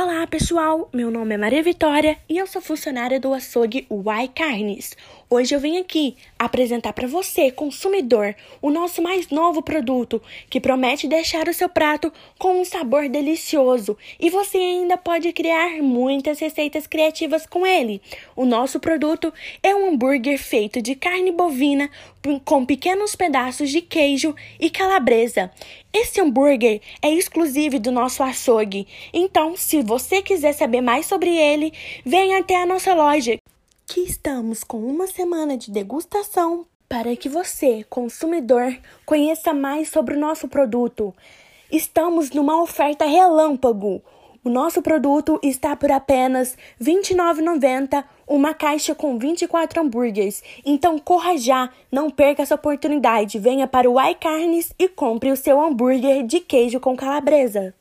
Olá, pessoal! Meu nome é Maria Vitória e eu sou funcionária do açougue Y Carnes. Hoje eu venho aqui apresentar para você, consumidor, o nosso mais novo produto que promete deixar o seu prato com um sabor delicioso e você ainda pode criar muitas receitas criativas com ele. O nosso produto é um hambúrguer feito de carne bovina com pequenos pedaços de queijo e calabresa. Esse hambúrguer é exclusivo do nosso açougue, então se você quiser saber mais sobre ele, venha até a nossa loja, que estamos com uma semana de degustação para que você, consumidor, conheça mais sobre o nosso produto. Estamos numa oferta relâmpago. O nosso produto está por apenas R$ 29,90, uma caixa com 24 hambúrgueres. Então corra já, não perca essa oportunidade. Venha para o iCarnes e compre o seu hambúrguer de queijo com calabresa.